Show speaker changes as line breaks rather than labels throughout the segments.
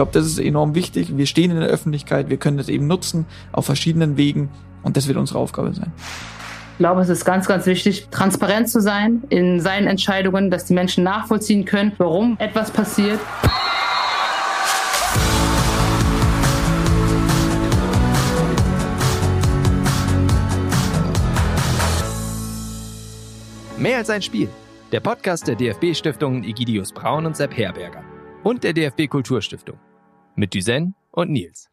glaube, das ist enorm wichtig. Wir stehen in der Öffentlichkeit, wir können das eben nutzen auf verschiedenen Wegen und das wird unsere Aufgabe sein.
Ich glaube, es ist ganz, ganz wichtig, transparent zu sein in seinen Entscheidungen, dass die Menschen nachvollziehen können, warum etwas passiert.
Mehr als ein Spiel. Der Podcast der DFB-Stiftungen Egidius Braun und Sepp Herberger. Und der DFB Kulturstiftung. Mit Düsen und Nils.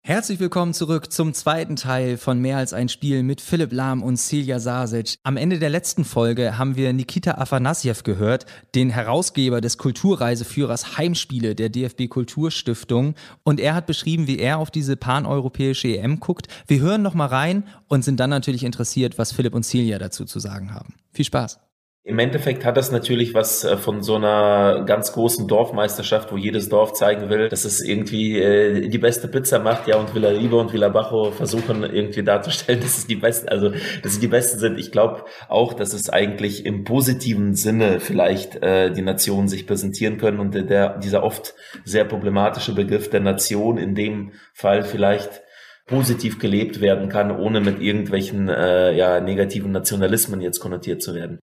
Herzlich willkommen zurück zum zweiten Teil von Mehr als ein Spiel mit Philipp Lahm und Silja Sasic. Am Ende der letzten Folge haben wir Nikita Afanasyev gehört, den Herausgeber des Kulturreiseführers Heimspiele der DFB Kulturstiftung. Und er hat beschrieben, wie er auf diese paneuropäische EM guckt. Wir hören noch mal rein und sind dann natürlich interessiert, was Philipp und Silja dazu zu sagen haben. Viel Spaß!
Im Endeffekt hat das natürlich was äh, von so einer ganz großen Dorfmeisterschaft, wo jedes Dorf zeigen will, dass es irgendwie äh, die beste Pizza macht, ja, und Villa Liebe und Villa Bajo versuchen irgendwie darzustellen, dass es die besten, also dass sie die besten sind. Ich glaube auch, dass es eigentlich im positiven Sinne vielleicht äh, die Nationen sich präsentieren können und der, dieser oft sehr problematische Begriff der Nation in dem Fall vielleicht positiv gelebt werden kann, ohne mit irgendwelchen äh, ja, negativen Nationalismen jetzt konnotiert zu werden.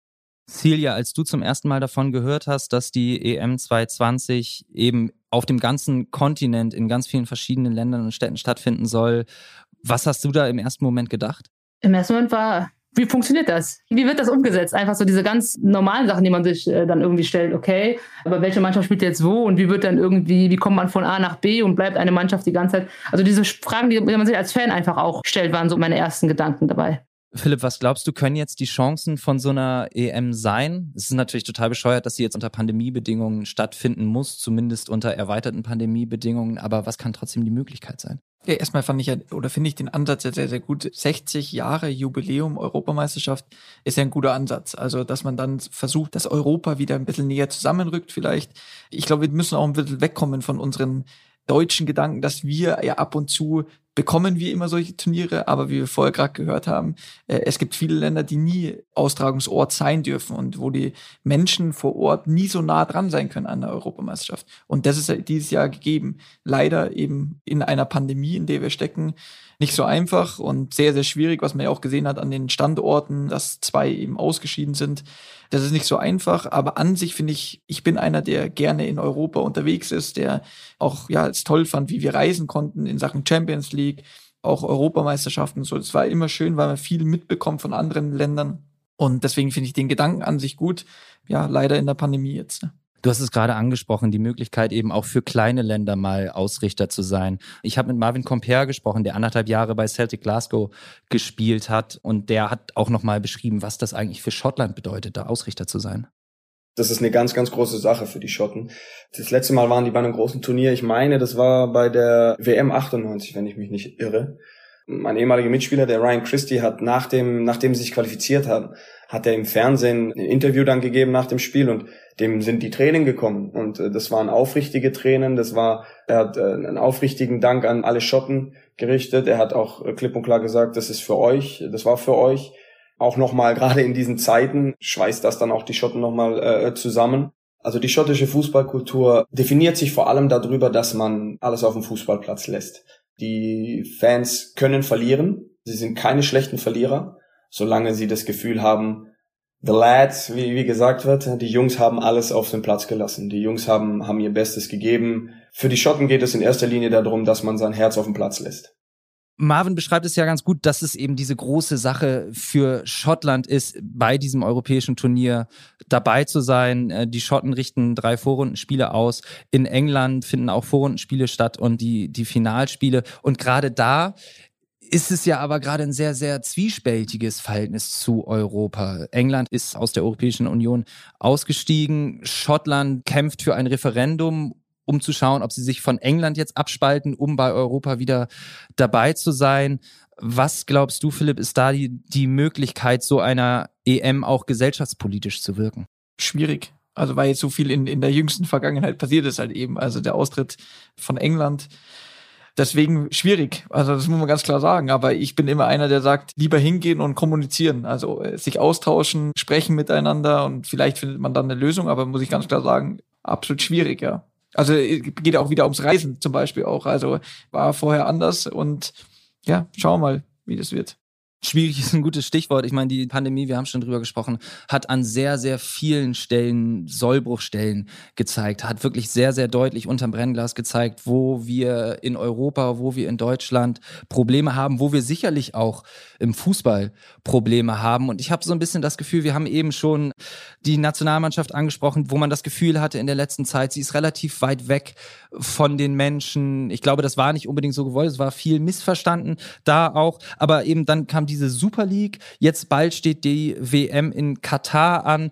Celia, als du zum ersten Mal davon gehört hast, dass die EM 2020 eben auf dem ganzen Kontinent in ganz vielen verschiedenen Ländern und Städten stattfinden soll, was hast du da im ersten Moment gedacht?
Im ersten Moment war, wie funktioniert das? Wie wird das umgesetzt? Einfach so diese ganz normalen Sachen, die man sich äh, dann irgendwie stellt. Okay, aber welche Mannschaft spielt jetzt wo und wie wird dann irgendwie, wie kommt man von A nach B und bleibt eine Mannschaft die ganze Zeit? Also diese Fragen, die man sich als Fan einfach auch stellt, waren so meine ersten Gedanken dabei.
Philipp, was glaubst du, können jetzt die Chancen von so einer EM sein? Es ist natürlich total bescheuert, dass sie jetzt unter Pandemiebedingungen stattfinden muss, zumindest unter erweiterten Pandemiebedingungen, aber was kann trotzdem die Möglichkeit sein?
Ja, erstmal fand ich ja, oder finde ich den Ansatz ja sehr, sehr gut. 60 Jahre Jubiläum Europameisterschaft ist ja ein guter Ansatz. Also, dass man dann versucht, dass Europa wieder ein bisschen näher zusammenrückt vielleicht. Ich glaube, wir müssen auch ein bisschen wegkommen von unseren deutschen Gedanken, dass wir ja ab und zu bekommen wir immer solche Turniere, aber wie wir vorher gerade gehört haben, äh, es gibt viele Länder, die nie Austragungsort sein dürfen und wo die Menschen vor Ort nie so nah dran sein können an der Europameisterschaft. Und das ist dieses Jahr gegeben. Leider eben in einer Pandemie, in der wir stecken, nicht so einfach und sehr, sehr schwierig, was man ja auch gesehen hat an den Standorten, dass zwei eben ausgeschieden sind. Das ist nicht so einfach, aber an sich finde ich, ich bin einer, der gerne in Europa unterwegs ist, der auch ja es toll fand, wie wir reisen konnten in Sachen Champions League, auch Europameisterschaften so. Es war immer schön, weil man viel mitbekommt von anderen Ländern. Und deswegen finde ich den Gedanken an sich gut. Ja, leider in der Pandemie jetzt. Ne?
Du hast es gerade angesprochen, die Möglichkeit eben auch für kleine Länder mal Ausrichter zu sein. Ich habe mit Marvin Comper gesprochen, der anderthalb Jahre bei Celtic Glasgow gespielt hat und der hat auch nochmal beschrieben, was das eigentlich für Schottland bedeutet, da Ausrichter zu sein.
Das ist eine ganz, ganz große Sache für die Schotten. Das letzte Mal waren die bei einem großen Turnier. Ich meine, das war bei der WM 98, wenn ich mich nicht irre. Mein ehemaliger Mitspieler, der Ryan Christie, hat nach dem, nachdem sie sich qualifiziert haben, hat er im Fernsehen ein Interview dann gegeben nach dem Spiel und dem sind die Tränen gekommen und äh, das waren aufrichtige Tränen, das war, er hat äh, einen aufrichtigen Dank an alle Schotten gerichtet, er hat auch äh, klipp und klar gesagt, das ist für euch, das war für euch, auch nochmal gerade in diesen Zeiten schweißt das dann auch die Schotten nochmal äh, zusammen. Also die schottische Fußballkultur definiert sich vor allem darüber, dass man alles auf dem Fußballplatz lässt. Die Fans können verlieren, sie sind keine schlechten Verlierer, solange sie das Gefühl haben, the lads, wie, wie gesagt wird, die Jungs haben alles auf den Platz gelassen. Die Jungs haben, haben ihr Bestes gegeben. Für die Schotten geht es in erster Linie darum, dass man sein Herz auf den Platz lässt.
Marvin beschreibt es ja ganz gut, dass es eben diese große Sache für Schottland ist, bei diesem europäischen Turnier dabei zu sein. Äh, die Schotten richten drei Vorrundenspiele aus. In England finden auch Vorrundenspiele statt und die, die Finalspiele. Und gerade da ist es ja aber gerade ein sehr, sehr zwiespältiges Verhältnis zu Europa. England ist aus der Europäischen Union ausgestiegen. Schottland kämpft für ein Referendum, um zu schauen, ob sie sich von England jetzt abspalten, um bei Europa wieder dabei zu sein. Was glaubst du, Philipp, ist da die, die Möglichkeit, so einer EM auch gesellschaftspolitisch zu wirken?
Schwierig. Also weil jetzt so viel in, in der jüngsten Vergangenheit passiert ist halt eben. Also der Austritt von England Deswegen schwierig. Also das muss man ganz klar sagen. Aber ich bin immer einer, der sagt, lieber hingehen und kommunizieren. Also äh, sich austauschen, sprechen miteinander und vielleicht findet man dann eine Lösung. Aber muss ich ganz klar sagen, absolut schwierig, ja. Also geht auch wieder ums Reisen zum Beispiel auch. Also war vorher anders und ja, schauen wir mal, wie das wird.
Schwierig ist ein gutes Stichwort. Ich meine, die Pandemie, wir haben schon drüber gesprochen, hat an sehr, sehr vielen Stellen Sollbruchstellen gezeigt, hat wirklich sehr, sehr deutlich unterm Brennglas gezeigt, wo wir in Europa, wo wir in Deutschland Probleme haben, wo wir sicherlich auch im Fußball Probleme haben. Und ich habe so ein bisschen das Gefühl, wir haben eben schon die Nationalmannschaft angesprochen, wo man das Gefühl hatte in der letzten Zeit, sie ist relativ weit weg von den Menschen. Ich glaube, das war nicht unbedingt so gewollt, es war viel missverstanden da auch. Aber eben dann kam diese Super League, jetzt bald steht die WM in Katar an.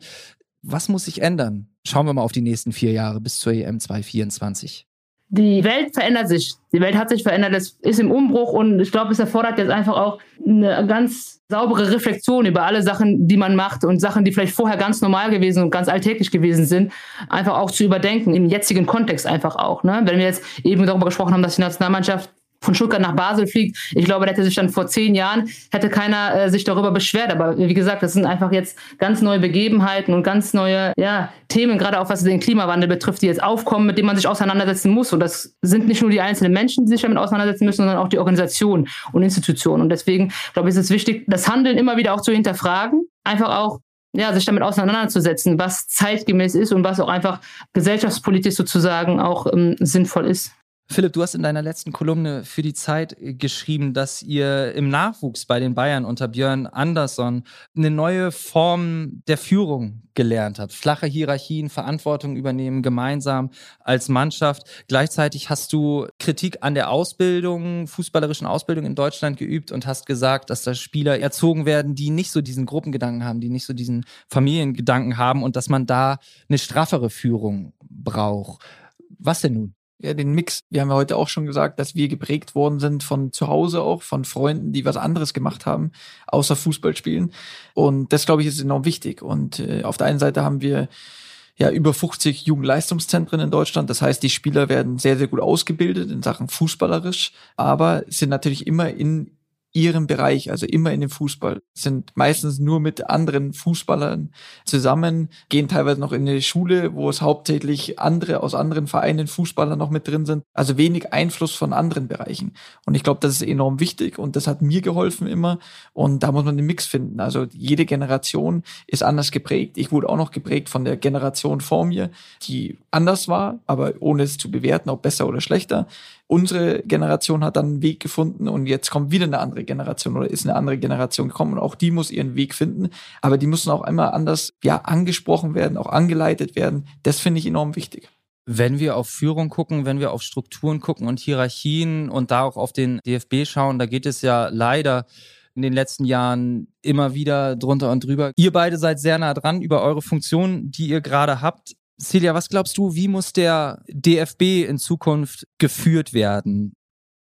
Was muss sich ändern? Schauen wir mal auf die nächsten vier Jahre bis zur EM 2024
die Welt verändert sich. Die Welt hat sich verändert, es ist im Umbruch und ich glaube, es erfordert jetzt einfach auch eine ganz saubere Reflexion über alle Sachen, die man macht und Sachen, die vielleicht vorher ganz normal gewesen und ganz alltäglich gewesen sind, einfach auch zu überdenken, im jetzigen Kontext einfach auch. Ne? Wenn wir jetzt eben darüber gesprochen haben, dass die Nationalmannschaft von Stuttgart nach Basel fliegt. Ich glaube, da hätte sich dann vor zehn Jahren, hätte keiner äh, sich darüber beschwert. Aber wie gesagt, das sind einfach jetzt ganz neue Begebenheiten und ganz neue ja, Themen, gerade auch was den Klimawandel betrifft, die jetzt aufkommen, mit denen man sich auseinandersetzen muss. Und das sind nicht nur die einzelnen Menschen, die sich damit auseinandersetzen müssen, sondern auch die Organisationen und Institutionen. Und deswegen, glaube ich, ist es wichtig, das Handeln immer wieder auch zu hinterfragen. Einfach auch ja, sich damit auseinanderzusetzen, was zeitgemäß ist und was auch einfach gesellschaftspolitisch sozusagen auch ähm, sinnvoll ist.
Philipp, du hast in deiner letzten Kolumne für die Zeit geschrieben, dass ihr im Nachwuchs bei den Bayern unter Björn Andersson eine neue Form der Führung gelernt habt. Flache Hierarchien, Verantwortung übernehmen, gemeinsam als Mannschaft. Gleichzeitig hast du Kritik an der Ausbildung, fußballerischen Ausbildung in Deutschland geübt und hast gesagt, dass da Spieler erzogen werden, die nicht so diesen Gruppengedanken haben, die nicht so diesen Familiengedanken haben und dass man da eine straffere Führung braucht. Was denn nun?
Ja, den Mix. Wir haben ja heute auch schon gesagt, dass wir geprägt worden sind von zu Hause auch, von Freunden, die was anderes gemacht haben, außer Fußball spielen. Und das, glaube ich, ist enorm wichtig. Und äh, auf der einen Seite haben wir ja über 50 Jugendleistungszentren in Deutschland. Das heißt, die Spieler werden sehr, sehr gut ausgebildet in Sachen fußballerisch, aber sind natürlich immer in ihrem Bereich, also immer in dem Fußball, sind meistens nur mit anderen Fußballern zusammen, gehen teilweise noch in eine Schule, wo es hauptsächlich andere aus anderen Vereinen Fußballer noch mit drin sind, also wenig Einfluss von anderen Bereichen. Und ich glaube, das ist enorm wichtig und das hat mir geholfen immer und da muss man den Mix finden. Also jede Generation ist anders geprägt. Ich wurde auch noch geprägt von der Generation vor mir, die anders war, aber ohne es zu bewerten, ob besser oder schlechter unsere Generation hat dann einen Weg gefunden und jetzt kommt wieder eine andere Generation oder ist eine andere Generation gekommen und auch die muss ihren Weg finden. Aber die müssen auch immer anders, ja, angesprochen werden, auch angeleitet werden. Das finde ich enorm wichtig.
Wenn wir auf Führung gucken, wenn wir auf Strukturen gucken und Hierarchien und da auch auf den DFB schauen, da geht es ja leider in den letzten Jahren immer wieder drunter und drüber. Ihr beide seid sehr nah dran über eure Funktion, die ihr gerade habt. Celia, was glaubst du, wie muss der DFB in Zukunft geführt werden?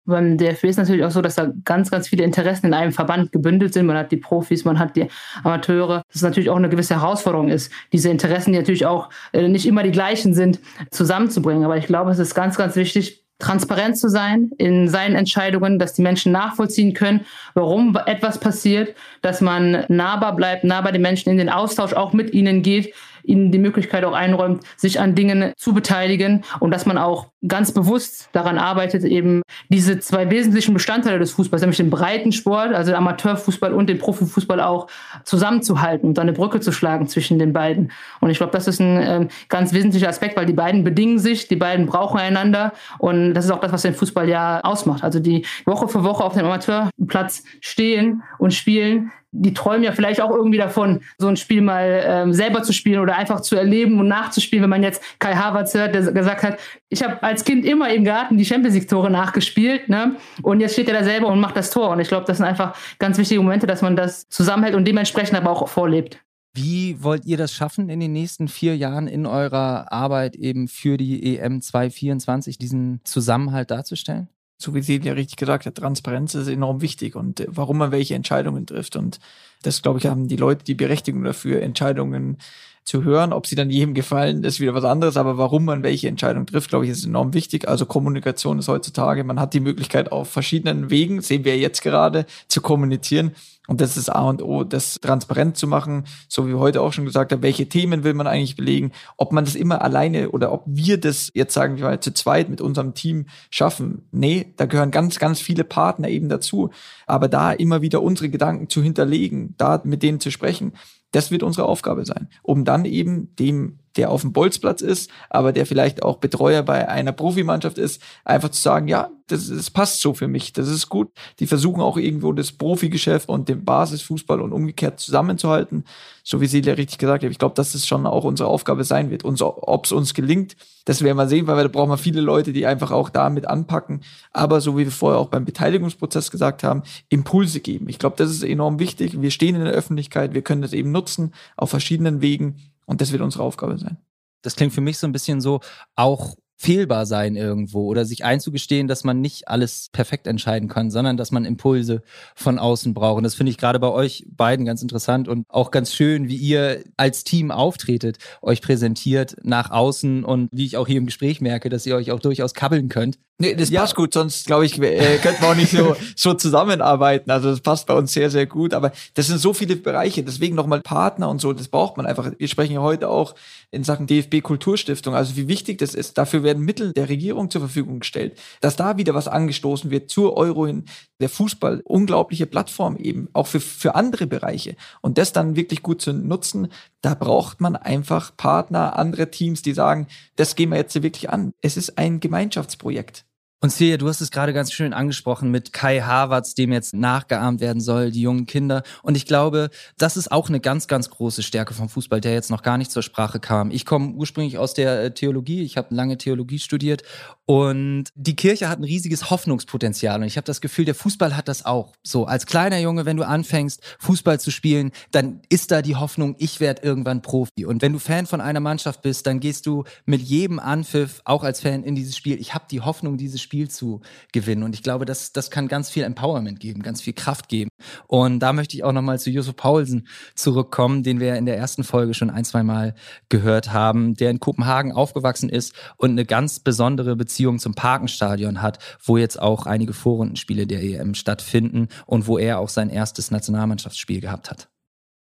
Beim DFB ist natürlich auch so, dass da ganz, ganz viele Interessen in einem Verband gebündelt sind. Man hat die Profis, man hat die Amateure. Das ist natürlich auch eine gewisse Herausforderung ist, diese Interessen, die natürlich auch äh, nicht immer die gleichen sind, zusammenzubringen. Aber ich glaube, es ist ganz, ganz wichtig, transparent zu sein in seinen Entscheidungen, dass die Menschen nachvollziehen können, warum etwas passiert, dass man nahbar bleibt, nah bei den Menschen in den Austausch auch mit ihnen geht, ihnen die Möglichkeit auch einräumt, sich an Dingen zu beteiligen und dass man auch ganz bewusst daran arbeitet, eben diese zwei wesentlichen Bestandteile des Fußballs, nämlich den breiten Sport, also den Amateurfußball und den Profifußball auch zusammenzuhalten und eine Brücke zu schlagen zwischen den beiden. Und ich glaube, das ist ein äh, ganz wesentlicher Aspekt, weil die beiden bedingen sich, die beiden brauchen einander und das ist auch das, was den Fußball ja ausmacht. Also die Woche für Woche auf dem Amateurplatz stehen und spielen, die träumen ja vielleicht auch irgendwie davon, so ein Spiel mal ähm, selber zu spielen oder einfach zu erleben und nachzuspielen. Wenn man jetzt Kai Havertz hört, der gesagt hat, ich habe als Kind immer im Garten die Champions League Tore nachgespielt, ne? Und jetzt steht er da selber und macht das Tor. Und ich glaube, das sind einfach ganz wichtige Momente, dass man das zusammenhält und dementsprechend aber auch vorlebt.
Wie wollt ihr das schaffen in den nächsten vier Jahren in eurer Arbeit eben für die EM 2024, diesen Zusammenhalt darzustellen?
So wie sie ja richtig gesagt hat, Transparenz ist enorm wichtig und äh, warum man welche Entscheidungen trifft. Und das, glaube ich, haben die Leute die Berechtigung dafür, Entscheidungen zu hören. Ob sie dann jedem gefallen, ist wieder was anderes. Aber warum man welche Entscheidung trifft, glaube ich, ist enorm wichtig. Also Kommunikation ist heutzutage, man hat die Möglichkeit auf verschiedenen Wegen, sehen wir jetzt gerade, zu kommunizieren. Und das ist A und O, das transparent zu machen, so wie wir heute auch schon gesagt haben, welche Themen will man eigentlich belegen, ob man das immer alleine oder ob wir das jetzt sagen wir mal zu zweit mit unserem Team schaffen. Nee, da gehören ganz, ganz viele Partner eben dazu. Aber da immer wieder unsere Gedanken zu hinterlegen, da mit denen zu sprechen, das wird unsere Aufgabe sein, um dann eben dem, der auf dem Bolzplatz ist, aber der vielleicht auch Betreuer bei einer Profimannschaft ist, einfach zu sagen, ja, das, das passt so für mich, das ist gut. Die versuchen auch irgendwo das Profigeschäft und den Basisfußball und umgekehrt zusammenzuhalten, so wie Celia richtig gesagt hat. Ich glaube, dass das schon auch unsere Aufgabe sein wird. Und so, ob es uns gelingt, das werden wir sehen, weil da brauchen wir viele Leute, die einfach auch damit anpacken. Aber so wie wir vorher auch beim Beteiligungsprozess gesagt haben, Impulse geben. Ich glaube, das ist enorm wichtig. Wir stehen in der Öffentlichkeit, wir können das eben nutzen auf verschiedenen Wegen und das wird unsere Aufgabe sein.
Das klingt für mich so ein bisschen so, auch fehlbar sein irgendwo oder sich einzugestehen, dass man nicht alles perfekt entscheiden kann, sondern dass man Impulse von außen braucht. Und das finde ich gerade bei euch beiden ganz interessant und auch ganz schön, wie ihr als Team auftretet, euch präsentiert nach außen und wie ich auch hier im Gespräch merke, dass ihr euch auch durchaus kabbeln könnt.
Nee, das ja. passt gut, sonst glaube ich, äh, könnten wir auch nicht so, so zusammenarbeiten. Also das passt bei uns sehr, sehr gut. Aber das sind so viele Bereiche, deswegen nochmal Partner und so, das braucht man einfach. Wir sprechen ja heute auch in Sachen DFB Kulturstiftung, also wie wichtig das ist. Dafür werden Mittel der Regierung zur Verfügung gestellt, dass da wieder was angestoßen wird zur Euro hin. Der Fußball, unglaubliche Plattform eben, auch für, für andere Bereiche. Und das dann wirklich gut zu nutzen, da braucht man einfach Partner, andere Teams, die sagen, das gehen wir jetzt wirklich an. Es ist ein Gemeinschaftsprojekt.
Und Celia, du hast es gerade ganz schön angesprochen mit Kai Havertz, dem jetzt nachgeahmt werden soll, die jungen Kinder. Und ich glaube, das ist auch eine ganz, ganz große Stärke vom Fußball, der jetzt noch gar nicht zur Sprache kam. Ich komme ursprünglich aus der äh, Theologie, ich habe lange Theologie studiert und die Kirche hat ein riesiges Hoffnungspotenzial. Und ich habe das Gefühl, der Fußball hat das auch. So, als kleiner Junge, wenn du anfängst, Fußball zu spielen, dann ist da die Hoffnung, ich werde irgendwann Profi. Und wenn du Fan von einer Mannschaft bist, dann gehst du mit jedem Anpfiff, auch als Fan, in dieses Spiel. Ich habe die Hoffnung, dieses Spiel Spiel zu gewinnen. Und ich glaube, das, das kann ganz viel Empowerment geben, ganz viel Kraft geben. Und da möchte ich auch nochmal zu Josef Paulsen zurückkommen, den wir in der ersten Folge schon ein, zwei Mal gehört haben, der in Kopenhagen aufgewachsen ist und eine ganz besondere Beziehung zum Parkenstadion hat, wo jetzt auch einige Vorrundenspiele der EM stattfinden und wo er auch sein erstes Nationalmannschaftsspiel gehabt hat.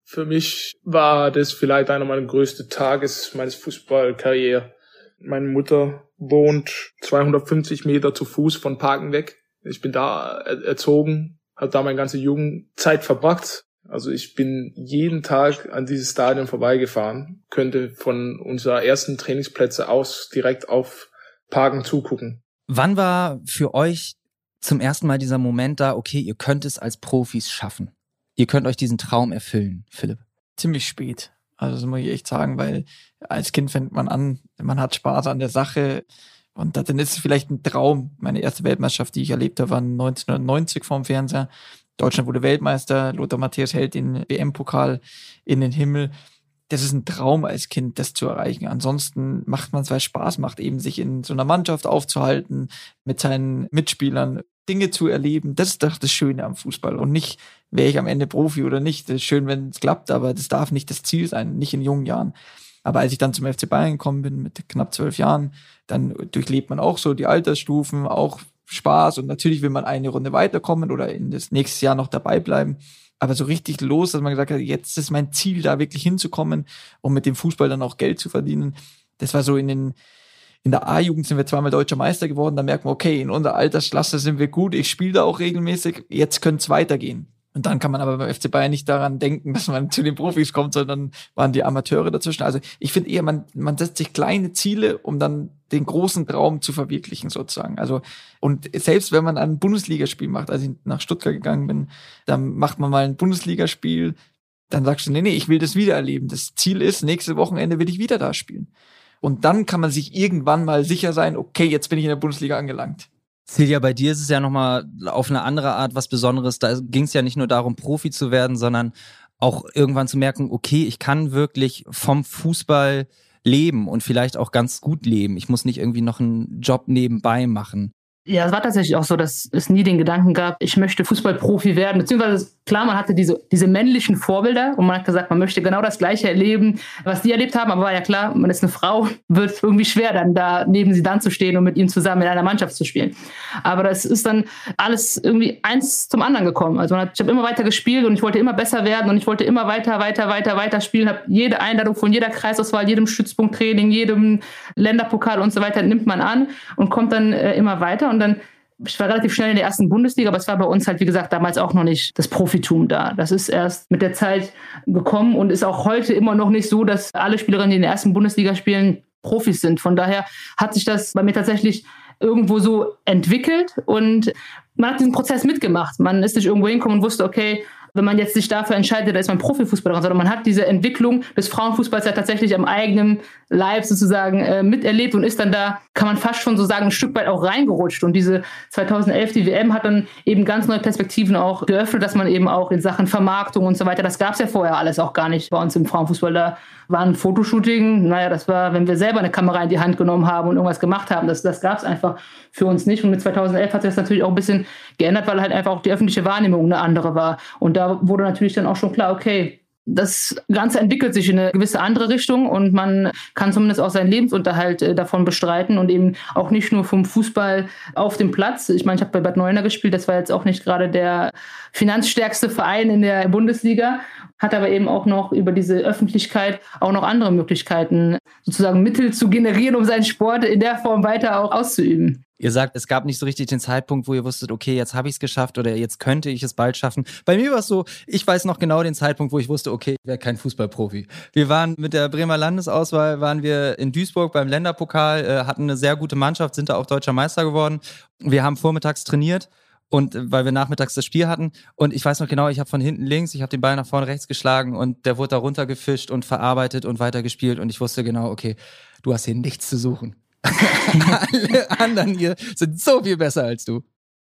Für mich war das vielleicht einer meiner größten Tages meines Fußballkarriere. Meine Mutter wohnt 250 Meter zu Fuß von Parken weg. Ich bin da erzogen, habe da meine ganze Jugendzeit verbracht. Also ich bin jeden Tag an dieses Stadion vorbeigefahren, könnte von unserer ersten Trainingsplätze aus direkt auf Parken zugucken.
Wann war für euch zum ersten Mal dieser Moment da, okay, ihr könnt es als Profis schaffen? Ihr könnt euch diesen Traum erfüllen, Philipp?
Ziemlich spät. Also das muss ich echt sagen, weil als Kind fängt man an, man hat Spaß an der Sache und dann ist es vielleicht ein Traum. Meine erste Weltmeisterschaft, die ich erlebt habe, war 1990 vorm Fernseher. Deutschland wurde Weltmeister, Lothar Matthäus hält den WM-Pokal in den Himmel. Das ist ein Traum als Kind, das zu erreichen. Ansonsten macht man es, weil Spaß macht, eben sich in so einer Mannschaft aufzuhalten, mit seinen Mitspielern Dinge zu erleben. Das ist doch das Schöne am Fußball. Und nicht, wäre ich am Ende Profi oder nicht. Das ist schön, wenn es klappt, aber das darf nicht das Ziel sein, nicht in jungen Jahren. Aber als ich dann zum FC Bayern gekommen bin, mit knapp zwölf Jahren, dann durchlebt man auch so die Altersstufen, auch Spaß und natürlich will man eine Runde weiterkommen oder in das nächste Jahr noch dabei bleiben. Aber so richtig los, dass man gesagt hat, jetzt ist mein Ziel, da wirklich hinzukommen und mit dem Fußball dann auch Geld zu verdienen. Das war so in den, in der A-Jugend sind wir zweimal deutscher Meister geworden. Da merkt man, okay, in unserer Altersklasse sind wir gut. Ich spiele da auch regelmäßig. Jetzt könnte es weitergehen. Und dann kann man aber beim FC Bayern nicht daran denken, dass man zu den Profis kommt, sondern waren die Amateure dazwischen. Also ich finde eher, man, man setzt sich kleine Ziele, um dann den großen Traum zu verwirklichen sozusagen. Also und selbst wenn man ein Bundesligaspiel macht, als ich nach Stuttgart gegangen bin, dann macht man mal ein Bundesligaspiel, dann sagst du, nee, nee, ich will das wieder erleben. Das Ziel ist, nächste Wochenende will ich wieder da spielen. Und dann kann man sich irgendwann mal sicher sein, okay, jetzt bin ich in der Bundesliga angelangt.
Silja, bei dir ist es ja nochmal auf eine andere Art was Besonderes. Da ging es ja nicht nur darum, Profi zu werden, sondern auch irgendwann zu merken, okay, ich kann wirklich vom Fußball leben und vielleicht auch ganz gut leben. Ich muss nicht irgendwie noch einen Job nebenbei machen.
Ja, es war tatsächlich auch so, dass es nie den Gedanken gab, ich möchte Fußballprofi werden, beziehungsweise klar, man hatte diese, diese männlichen Vorbilder und man hat gesagt, man möchte genau das Gleiche erleben, was die erlebt haben, aber war ja klar, man ist eine Frau, wird irgendwie schwer, dann da neben sie dann zu stehen und mit ihnen zusammen in einer Mannschaft zu spielen. Aber das ist dann alles irgendwie eins zum anderen gekommen. Also hat, ich habe immer weiter gespielt und ich wollte immer besser werden und ich wollte immer weiter, weiter, weiter, weiter spielen, habe jede Einladung von jeder Kreisauswahl, jedem Stützpunkttraining, jedem Länderpokal und so weiter nimmt man an und kommt dann äh, immer weiter und dann ich war relativ schnell in der ersten Bundesliga, aber es war bei uns halt, wie gesagt, damals auch noch nicht das Profitum da. Das ist erst mit der Zeit gekommen und ist auch heute immer noch nicht so, dass alle Spielerinnen, die in der ersten Bundesliga spielen, Profis sind. Von daher hat sich das bei mir tatsächlich irgendwo so entwickelt und man hat diesen Prozess mitgemacht. Man ist nicht irgendwo hingekommen und wusste, okay, wenn man jetzt sich dafür entscheidet, da ist man Profifußballer, sondern man hat diese Entwicklung des Frauenfußballs ja tatsächlich am eigenen Leib sozusagen äh, miterlebt und ist dann da, kann man fast schon so sagen, ein Stück weit auch reingerutscht. Und diese 2011, die WM hat dann eben ganz neue Perspektiven auch geöffnet, dass man eben auch in Sachen Vermarktung und so weiter, das gab es ja vorher alles auch gar nicht bei uns im Frauenfußball. Da war ein Fotoshooting, naja, das war, wenn wir selber eine Kamera in die Hand genommen haben und irgendwas gemacht haben, das, das gab es einfach für uns nicht. Und mit 2011 hat sich das natürlich auch ein bisschen geändert, weil halt einfach auch die öffentliche Wahrnehmung eine andere war. Und da wurde natürlich dann auch schon klar, okay, das Ganze entwickelt sich in eine gewisse andere Richtung und man kann zumindest auch seinen Lebensunterhalt äh, davon bestreiten und eben auch nicht nur vom Fußball auf dem Platz. Ich meine, ich habe bei Bad Neuenahr gespielt, das war jetzt auch nicht gerade der finanzstärkste Verein in der Bundesliga, hat aber eben auch noch über diese Öffentlichkeit auch noch andere Möglichkeiten, sozusagen Mittel zu generieren, um seinen Sport in der Form weiter auch auszuüben.
Ihr sagt, es gab nicht so richtig den Zeitpunkt, wo ihr wusstet, okay, jetzt habe ich es geschafft oder jetzt könnte ich es bald schaffen. Bei mir war es so, ich weiß noch genau den Zeitpunkt, wo ich wusste, okay, ich werde kein Fußballprofi. Wir waren mit der Bremer Landesauswahl, waren wir in Duisburg beim Länderpokal, äh, hatten eine sehr gute Mannschaft, sind da auch deutscher Meister geworden. Wir haben vormittags trainiert und äh, weil wir nachmittags das Spiel hatten und ich weiß noch genau, ich habe von hinten links, ich habe den Ball nach vorne rechts geschlagen und der wurde da runtergefischt und verarbeitet und weitergespielt und ich wusste genau, okay, du hast hier nichts zu suchen. Alle anderen hier sind so viel besser als du.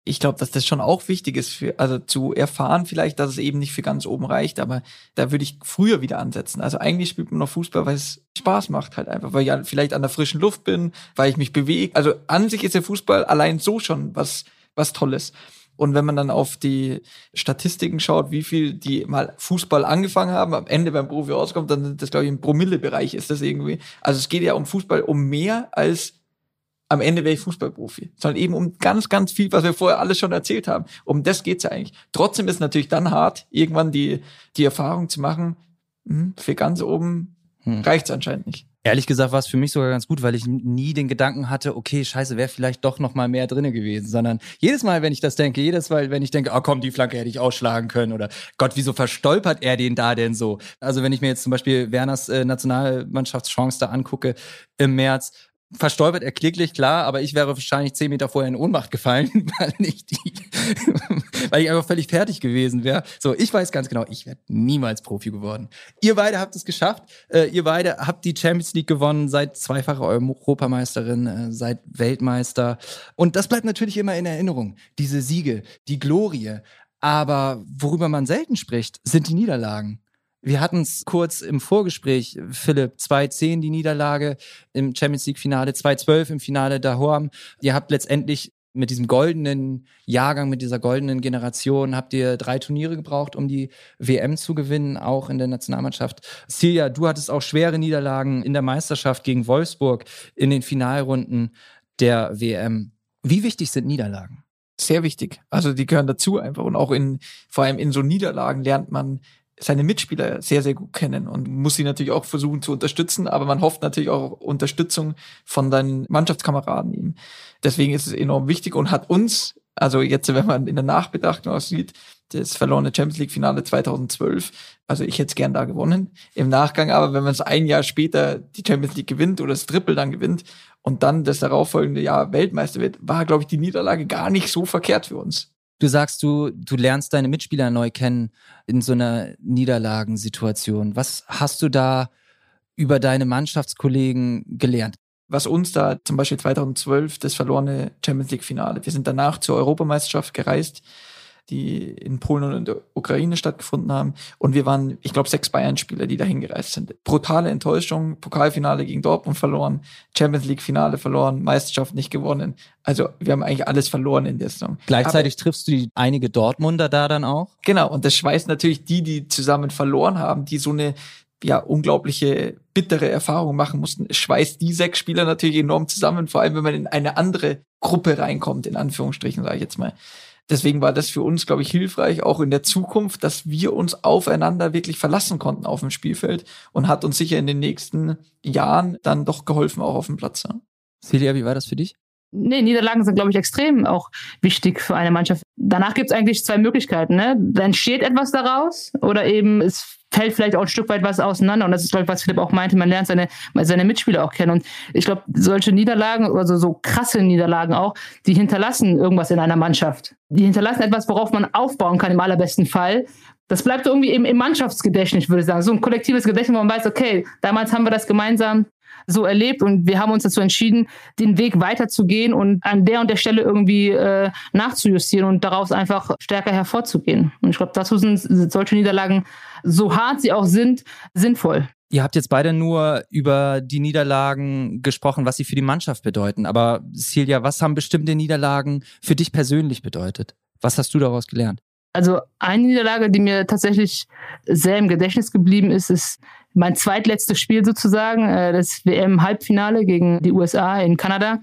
Ich glaube, dass das schon auch wichtig ist, für, also zu erfahren vielleicht, dass es eben nicht für ganz oben reicht, aber da würde ich früher wieder ansetzen. Also eigentlich spielt man noch Fußball, weil es Spaß macht halt einfach, weil ich ja vielleicht an der frischen Luft bin, weil ich mich bewege. Also an sich ist der Fußball allein so schon was, was Tolles. Und wenn man dann auf die Statistiken schaut, wie viel die mal Fußball angefangen haben, am Ende beim Profi rauskommt, dann das, glaube ich, im Promille-Bereich ist das irgendwie. Also es geht ja um Fußball um mehr als am Ende wäre ich Fußballprofi, sondern eben um ganz, ganz viel, was wir vorher alles schon erzählt haben. Um das geht's ja eigentlich. Trotzdem ist es natürlich dann hart, irgendwann die, die Erfahrung zu machen, hm, für ganz oben hm. reicht's anscheinend nicht.
Ehrlich gesagt war es für mich sogar ganz gut, weil ich nie den Gedanken hatte, okay, scheiße, wäre vielleicht doch noch mal mehr drinne gewesen, sondern jedes Mal, wenn ich das denke, jedes Mal, wenn ich denke, oh komm, die Flanke hätte ich ausschlagen können oder Gott, wieso verstolpert er den da denn so? Also wenn ich mir jetzt zum Beispiel Werners äh, Nationalmannschaftschance da angucke im März, verstolpert er kläglich, klar, aber ich wäre wahrscheinlich zehn Meter vorher in Ohnmacht gefallen, weil ich die, weil ich einfach völlig fertig gewesen wäre. So, ich weiß ganz genau, ich wäre niemals Profi geworden. Ihr beide habt es geschafft. Äh, ihr beide habt die Champions League gewonnen, seid zweifache Europameisterin, äh, seid Weltmeister. Und das bleibt natürlich immer in Erinnerung. Diese Siege, die Glorie. Aber worüber man selten spricht, sind die Niederlagen. Wir hatten es kurz im Vorgespräch, Philipp, 2-10 die Niederlage im Champions League-Finale, 2-12 im Finale Dahorm. Ihr habt letztendlich mit diesem goldenen Jahrgang, mit dieser goldenen Generation, habt ihr drei Turniere gebraucht, um die WM zu gewinnen, auch in der Nationalmannschaft. Silja, du hattest auch schwere Niederlagen in der Meisterschaft gegen Wolfsburg in den Finalrunden der WM. Wie wichtig sind Niederlagen?
Sehr wichtig. Also die gehören dazu einfach. Und auch in, vor allem in so Niederlagen lernt man seine Mitspieler sehr, sehr gut kennen und muss sie natürlich auch versuchen zu unterstützen, aber man hofft natürlich auch Unterstützung von deinen Mannschaftskameraden ihm. Deswegen ist es enorm wichtig und hat uns, also jetzt, wenn man in der Nachbetrachtung aussieht, das verlorene Champions League Finale 2012, also ich hätte es gern da gewonnen. Im Nachgang aber, wenn man es ein Jahr später die Champions League gewinnt oder das Triple dann gewinnt und dann das darauffolgende Jahr Weltmeister wird, war, glaube ich, die Niederlage gar nicht so verkehrt für uns.
Du sagst, du, du lernst deine Mitspieler neu kennen in so einer Niederlagensituation. Was hast du da über deine Mannschaftskollegen gelernt?
Was uns da zum Beispiel 2012 das verlorene Champions League Finale. Wir sind danach zur Europameisterschaft gereist die in Polen und in der Ukraine stattgefunden haben. Und wir waren, ich glaube, sechs Bayern-Spieler, die da hingereist sind. Brutale Enttäuschung, Pokalfinale gegen Dortmund verloren, Champions League-Finale verloren, Meisterschaft nicht gewonnen. Also wir haben eigentlich alles verloren in der Saison.
Gleichzeitig Aber, triffst du die, einige Dortmunder da dann auch?
Genau, und das schweißt natürlich die, die zusammen verloren haben, die so eine ja unglaubliche bittere Erfahrung machen mussten. Es schweißt die sechs Spieler natürlich enorm zusammen, vor allem wenn man in eine andere Gruppe reinkommt, in Anführungsstrichen, sage ich jetzt mal. Deswegen war das für uns, glaube ich, hilfreich, auch in der Zukunft, dass wir uns aufeinander wirklich verlassen konnten auf dem Spielfeld und hat uns sicher in den nächsten Jahren dann doch geholfen, auch auf dem Platz.
Celia, wie war das für dich?
Nee, Niederlagen sind, glaube ich, extrem auch wichtig für eine Mannschaft. Danach gibt es eigentlich zwei Möglichkeiten. Ne? Da entsteht etwas daraus oder eben es fällt vielleicht auch ein Stück weit was auseinander. Und das ist, glaube ich, was Philipp auch meinte, man lernt seine, seine Mitspieler auch kennen. Und ich glaube, solche Niederlagen, also so krasse Niederlagen auch, die hinterlassen irgendwas in einer Mannschaft. Die hinterlassen etwas, worauf man aufbauen kann im allerbesten Fall. Das bleibt irgendwie im, im Mannschaftsgedächtnis, würde ich sagen. So ein kollektives Gedächtnis, wo man weiß, okay, damals haben wir das gemeinsam so erlebt und wir haben uns dazu entschieden, den Weg weiterzugehen und an der und der Stelle irgendwie äh, nachzujustieren und daraus einfach stärker hervorzugehen. Und ich glaube, dazu sind solche Niederlagen, so hart sie auch sind, sinnvoll.
Ihr habt jetzt beide nur über die Niederlagen gesprochen, was sie für die Mannschaft bedeuten. Aber Silja, was haben bestimmte Niederlagen für dich persönlich bedeutet? Was hast du daraus gelernt?
Also eine Niederlage, die mir tatsächlich sehr im Gedächtnis geblieben ist, ist mein zweitletztes Spiel sozusagen, äh, das WM-Halbfinale gegen die USA in Kanada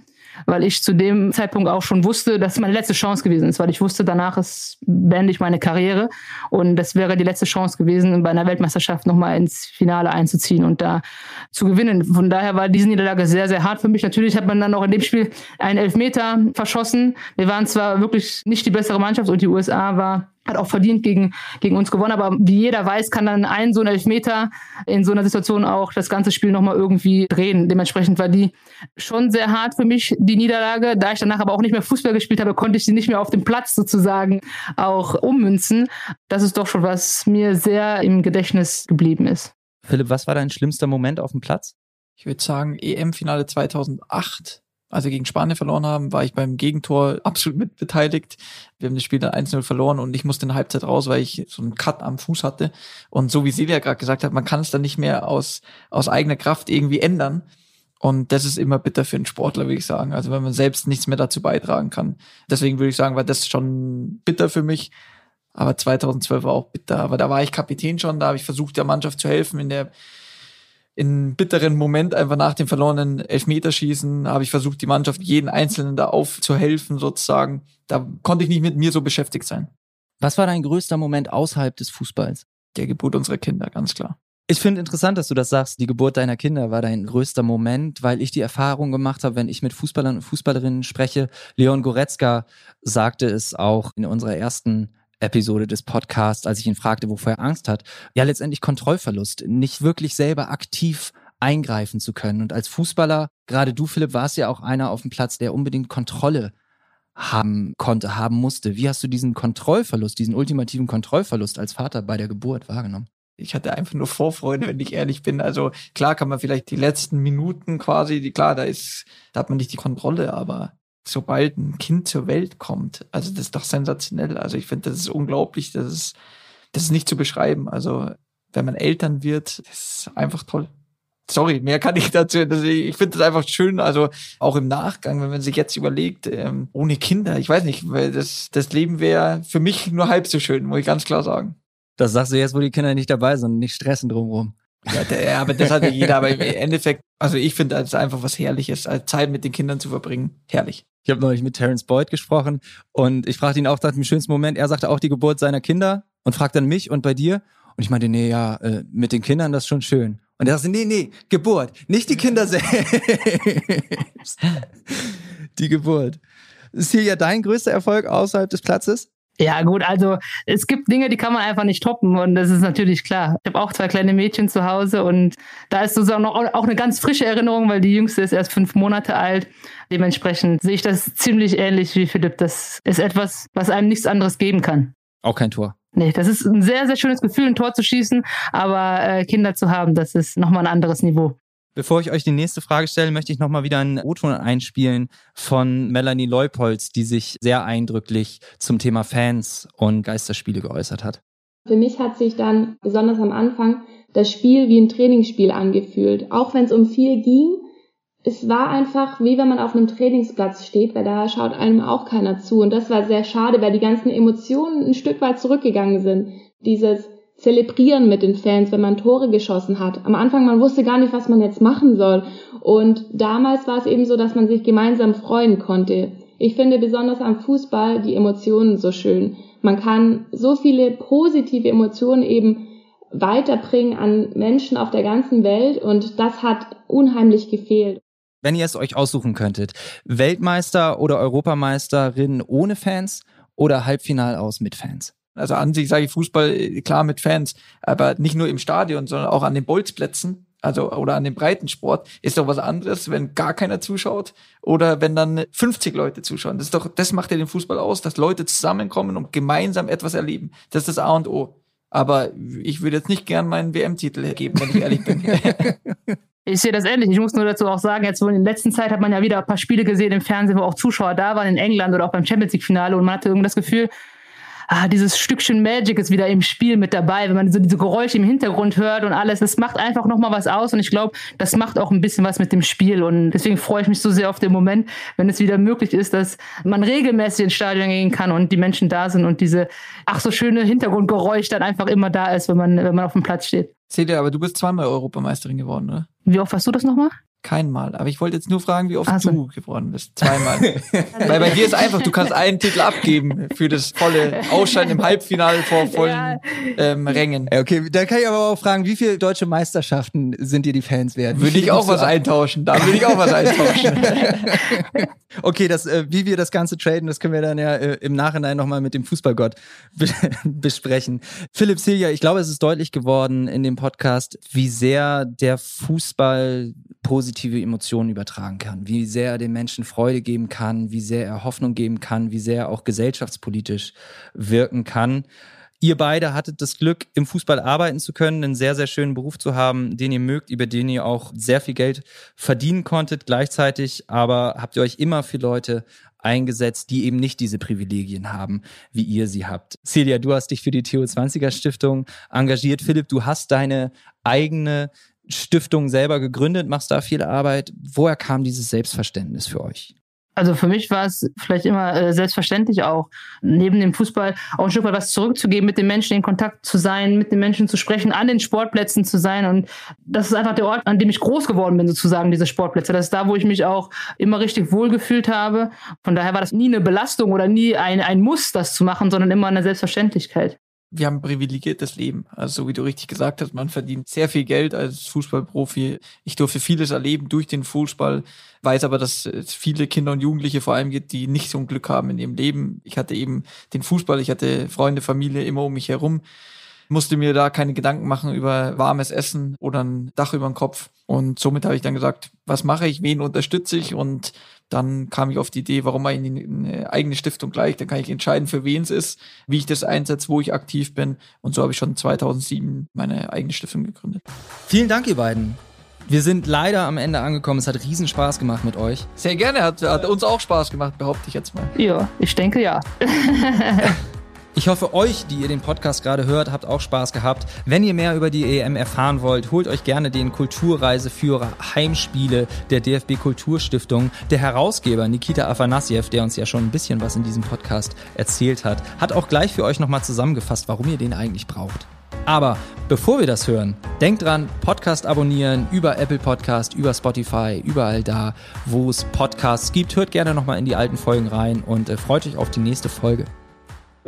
weil ich zu dem Zeitpunkt auch schon wusste, dass es meine letzte Chance gewesen ist, weil ich wusste, danach ist, beende ich meine Karriere und das wäre die letzte Chance gewesen, bei einer Weltmeisterschaft nochmal ins Finale einzuziehen und da zu gewinnen. Von daher war diese Niederlage sehr, sehr hart für mich. Natürlich hat man dann auch in dem Spiel einen Elfmeter verschossen. Wir waren zwar wirklich nicht die bessere Mannschaft und die USA war hat auch verdient gegen, gegen uns gewonnen. Aber wie jeder weiß, kann dann ein so ein Elfmeter in so einer Situation auch das ganze Spiel nochmal irgendwie drehen. Dementsprechend war die schon sehr hart für mich, die Niederlage. Da ich danach aber auch nicht mehr Fußball gespielt habe, konnte ich sie nicht mehr auf dem Platz sozusagen auch ummünzen. Das ist doch schon was mir sehr im Gedächtnis geblieben ist.
Philipp, was war dein schlimmster Moment auf dem Platz?
Ich würde sagen, EM-Finale 2008 als wir gegen Spanien verloren haben, war ich beim Gegentor absolut mitbeteiligt. Wir haben das Spiel dann 1-0 verloren und ich musste in der Halbzeit raus, weil ich so einen Cut am Fuß hatte. Und so wie Silvia gerade gesagt hat, man kann es dann nicht mehr aus, aus eigener Kraft irgendwie ändern. Und das ist immer bitter für einen Sportler, würde ich sagen. Also wenn man selbst nichts mehr dazu beitragen kann. Deswegen würde ich sagen, war das schon bitter für mich. Aber 2012 war auch bitter. Aber da war ich Kapitän schon, da habe ich versucht, der Mannschaft zu helfen in der in bitteren Moment einfach nach dem verlorenen Elfmeterschießen habe ich versucht, die Mannschaft jeden Einzelnen da aufzuhelfen sozusagen. Da konnte ich nicht mit mir so beschäftigt sein.
Was war dein größter Moment außerhalb des Fußballs?
Der Geburt unserer Kinder, ganz klar.
Ich finde interessant, dass du das sagst. Die Geburt deiner Kinder war dein größter Moment, weil ich die Erfahrung gemacht habe, wenn ich mit Fußballern und Fußballerinnen spreche. Leon Goretzka sagte es auch in unserer ersten Episode des Podcasts, als ich ihn fragte, wovor er Angst hat. Ja, letztendlich Kontrollverlust, nicht wirklich selber aktiv eingreifen zu können. Und als Fußballer, gerade du, Philipp, warst ja auch einer auf dem Platz, der unbedingt Kontrolle haben konnte, haben musste. Wie hast du diesen Kontrollverlust, diesen ultimativen Kontrollverlust als Vater bei der Geburt wahrgenommen?
Ich hatte einfach nur Vorfreude, wenn ich ehrlich bin. Also klar kann man vielleicht die letzten Minuten quasi, die, klar, da ist, da hat man nicht die Kontrolle, aber sobald ein Kind zur Welt kommt. Also das ist doch sensationell. Also ich finde, das ist unglaublich. Das ist, das ist nicht zu beschreiben. Also wenn man Eltern wird, das ist einfach toll. Sorry, mehr kann ich dazu. Ich finde das einfach schön. Also auch im Nachgang, wenn man sich jetzt überlegt, ähm, ohne Kinder, ich weiß nicht, weil das, das Leben wäre für mich nur halb so schön, muss ich ganz klar sagen.
Das sagst du jetzt, wo die Kinder nicht dabei sind, nicht stressen drumherum.
Ja, der, aber das hat ja jeder. Aber im Endeffekt, also ich finde, es einfach was Herrliches, Zeit mit den Kindern zu verbringen. Herrlich.
Ich habe neulich mit Terence Boyd gesprochen und ich fragte ihn auch nach dem schönsten Moment. Er sagte auch die Geburt seiner Kinder und fragt dann mich und bei dir. Und ich meinte, nee, ja, äh, mit den Kindern, das ist schon schön. Und er sagte, nee, nee, Geburt, nicht die Kinder selbst. die Geburt. Ist hier ja dein größter Erfolg außerhalb des Platzes?
Ja, gut, also es gibt Dinge, die kann man einfach nicht toppen und das ist natürlich klar. Ich habe auch zwei kleine Mädchen zu Hause und da ist sozusagen noch, auch eine ganz frische Erinnerung, weil die jüngste ist erst fünf Monate alt. Dementsprechend sehe ich das ziemlich ähnlich wie Philipp. Das ist etwas, was einem nichts anderes geben kann.
Auch kein Tor.
Nee, das ist ein sehr, sehr schönes Gefühl, ein Tor zu schießen, aber äh, Kinder zu haben, das ist nochmal ein anderes Niveau.
Bevor ich euch die nächste Frage stelle, möchte ich nochmal wieder einen O-Ton einspielen von Melanie Leupolz, die sich sehr eindrücklich zum Thema Fans und Geisterspiele geäußert hat.
Für mich hat sich dann besonders am Anfang das Spiel wie ein Trainingsspiel angefühlt. Auch wenn es um viel ging, es war einfach wie wenn man auf einem Trainingsplatz steht, weil da schaut einem auch keiner zu. Und das war sehr schade, weil die ganzen Emotionen ein Stück weit zurückgegangen sind. Dieses Zelebrieren mit den Fans, wenn man Tore geschossen hat. Am Anfang, man wusste gar nicht, was man jetzt machen soll. Und damals war es eben so, dass man sich gemeinsam freuen konnte. Ich finde besonders am Fußball die Emotionen so schön. Man kann so viele positive Emotionen eben weiterbringen an Menschen auf der ganzen Welt und das hat unheimlich gefehlt.
Wenn ihr es euch aussuchen könntet, Weltmeister oder Europameisterin ohne Fans oder Halbfinal aus mit Fans?
Also an sich sage ich Fußball äh, klar mit Fans, aber nicht nur im Stadion, sondern auch an den Bolzplätzen, also oder an dem Breitensport, ist doch was anderes, wenn gar keiner zuschaut oder wenn dann 50 Leute zuschauen. Das ist doch, das macht ja den Fußball aus, dass Leute zusammenkommen und gemeinsam etwas erleben. Das ist das A und O. Aber ich würde jetzt nicht gern meinen WM-Titel hergeben, wenn ich ehrlich bin.
Ich sehe das ähnlich. Ich muss nur dazu auch sagen, jetzt in der letzten Zeit hat man ja wieder ein paar Spiele gesehen im Fernsehen, wo auch Zuschauer da waren in England oder auch beim Champions League Finale und man hatte irgendwie das Gefühl, ah, dieses Stückchen Magic ist wieder im Spiel mit dabei, wenn man so diese Geräusche im Hintergrund hört und alles. Das macht einfach nochmal was aus und ich glaube, das macht auch ein bisschen was mit dem Spiel und deswegen freue ich mich so sehr auf den Moment, wenn es wieder möglich ist, dass man regelmäßig ins Stadion gehen kann und die Menschen da sind und diese, ach so schöne Hintergrundgeräusch dann einfach immer da ist, wenn man, wenn man auf dem Platz steht.
Celia, aber du bist zweimal Europameisterin geworden, oder?
Wie oft warst du das nochmal?
Kein Mal. Aber ich wollte jetzt nur fragen, wie oft also. du geworden bist. Zweimal. Weil bei dir ist einfach, du kannst einen Titel abgeben für das volle Ausscheiden im Halbfinale vor vollen ja. ähm, Rängen.
Okay, da kann ich aber auch fragen, wie viele deutsche Meisterschaften sind dir die Fans wert?
Würde ich auch was ab? eintauschen. Da würde ich auch was eintauschen.
okay, das, äh, wie wir das Ganze traden, das können wir dann ja äh, im Nachhinein nochmal mit dem Fußballgott be besprechen. Philipp Silja, ich glaube, es ist deutlich geworden in dem Podcast, wie sehr der Fußball positive Emotionen übertragen kann, wie sehr er den Menschen Freude geben kann, wie sehr er Hoffnung geben kann, wie sehr er auch gesellschaftspolitisch wirken kann. Ihr beide hattet das Glück, im Fußball arbeiten zu können, einen sehr, sehr schönen Beruf zu haben, den ihr mögt, über den ihr auch sehr viel Geld verdienen konntet. Gleichzeitig aber habt ihr euch immer für Leute eingesetzt, die eben nicht diese Privilegien haben, wie ihr sie habt. Celia, du hast dich für die Theo 20er Stiftung engagiert. Philipp, du hast deine eigene Stiftung selber gegründet, machst da viel Arbeit. Woher kam dieses Selbstverständnis für euch?
Also für mich war es vielleicht immer äh, selbstverständlich auch, neben dem Fußball auch ein Stück weit was zurückzugeben, mit den Menschen in Kontakt zu sein, mit den Menschen zu sprechen, an den Sportplätzen zu sein. Und das ist einfach der Ort, an dem ich groß geworden bin, sozusagen, diese Sportplätze. Das ist da, wo ich mich auch immer richtig wohlgefühlt habe. Von daher war das nie eine Belastung oder nie ein, ein Muss, das zu machen, sondern immer eine Selbstverständlichkeit
wir haben ein privilegiertes Leben. Also so wie du richtig gesagt hast, man verdient sehr viel Geld als Fußballprofi. Ich durfte vieles erleben durch den Fußball, weiß aber, dass es viele Kinder und Jugendliche vor allem gibt, die nicht so ein Glück haben in ihrem Leben. Ich hatte eben den Fußball, ich hatte Freunde, Familie immer um mich herum musste mir da keine Gedanken machen über warmes Essen oder ein Dach über den Kopf. Und somit habe ich dann gesagt, was mache ich, wen unterstütze ich? Und dann kam ich auf die Idee, warum eigentlich eine eigene Stiftung gleich? Dann kann ich entscheiden, für wen es ist, wie ich das einsetze, wo ich aktiv bin. Und so habe ich schon 2007 meine eigene Stiftung gegründet.
Vielen Dank, ihr beiden. Wir sind leider am Ende angekommen. Es hat riesen Spaß gemacht mit euch.
Sehr gerne, hat, hat uns auch Spaß gemacht, behaupte ich jetzt mal.
Ja, ich denke ja.
Ich hoffe, euch, die ihr den Podcast gerade hört, habt auch Spaß gehabt. Wenn ihr mehr über die EM erfahren wollt, holt euch gerne den Kulturreiseführer Heimspiele der DFB Kulturstiftung. Der Herausgeber Nikita Afanasyev, der uns ja schon ein bisschen was in diesem Podcast erzählt hat, hat auch gleich für euch nochmal zusammengefasst, warum ihr den eigentlich braucht. Aber bevor wir das hören, denkt dran, Podcast abonnieren über Apple Podcast, über Spotify, überall da, wo es Podcasts gibt. Hört gerne nochmal in die alten Folgen rein und äh, freut euch auf die nächste Folge.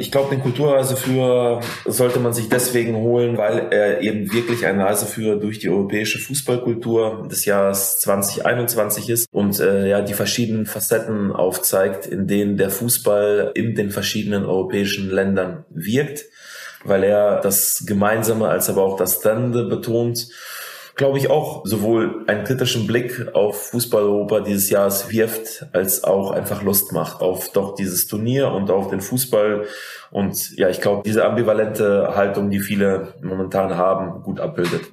Ich glaube, den Kulturreiseführer sollte man sich deswegen holen, weil er eben wirklich ein Reiseführer durch die europäische Fußballkultur des Jahres 2021 ist und äh, ja die verschiedenen Facetten aufzeigt, in denen der Fußball in den verschiedenen europäischen Ländern wirkt, weil er das Gemeinsame als aber auch das Stände betont glaube ich, auch sowohl einen kritischen Blick auf Fußball-Europa dieses Jahres wirft, als auch einfach Lust macht auf doch dieses Turnier und auf den Fußball. Und ja, ich glaube, diese ambivalente Haltung, die viele momentan haben, gut abbildet.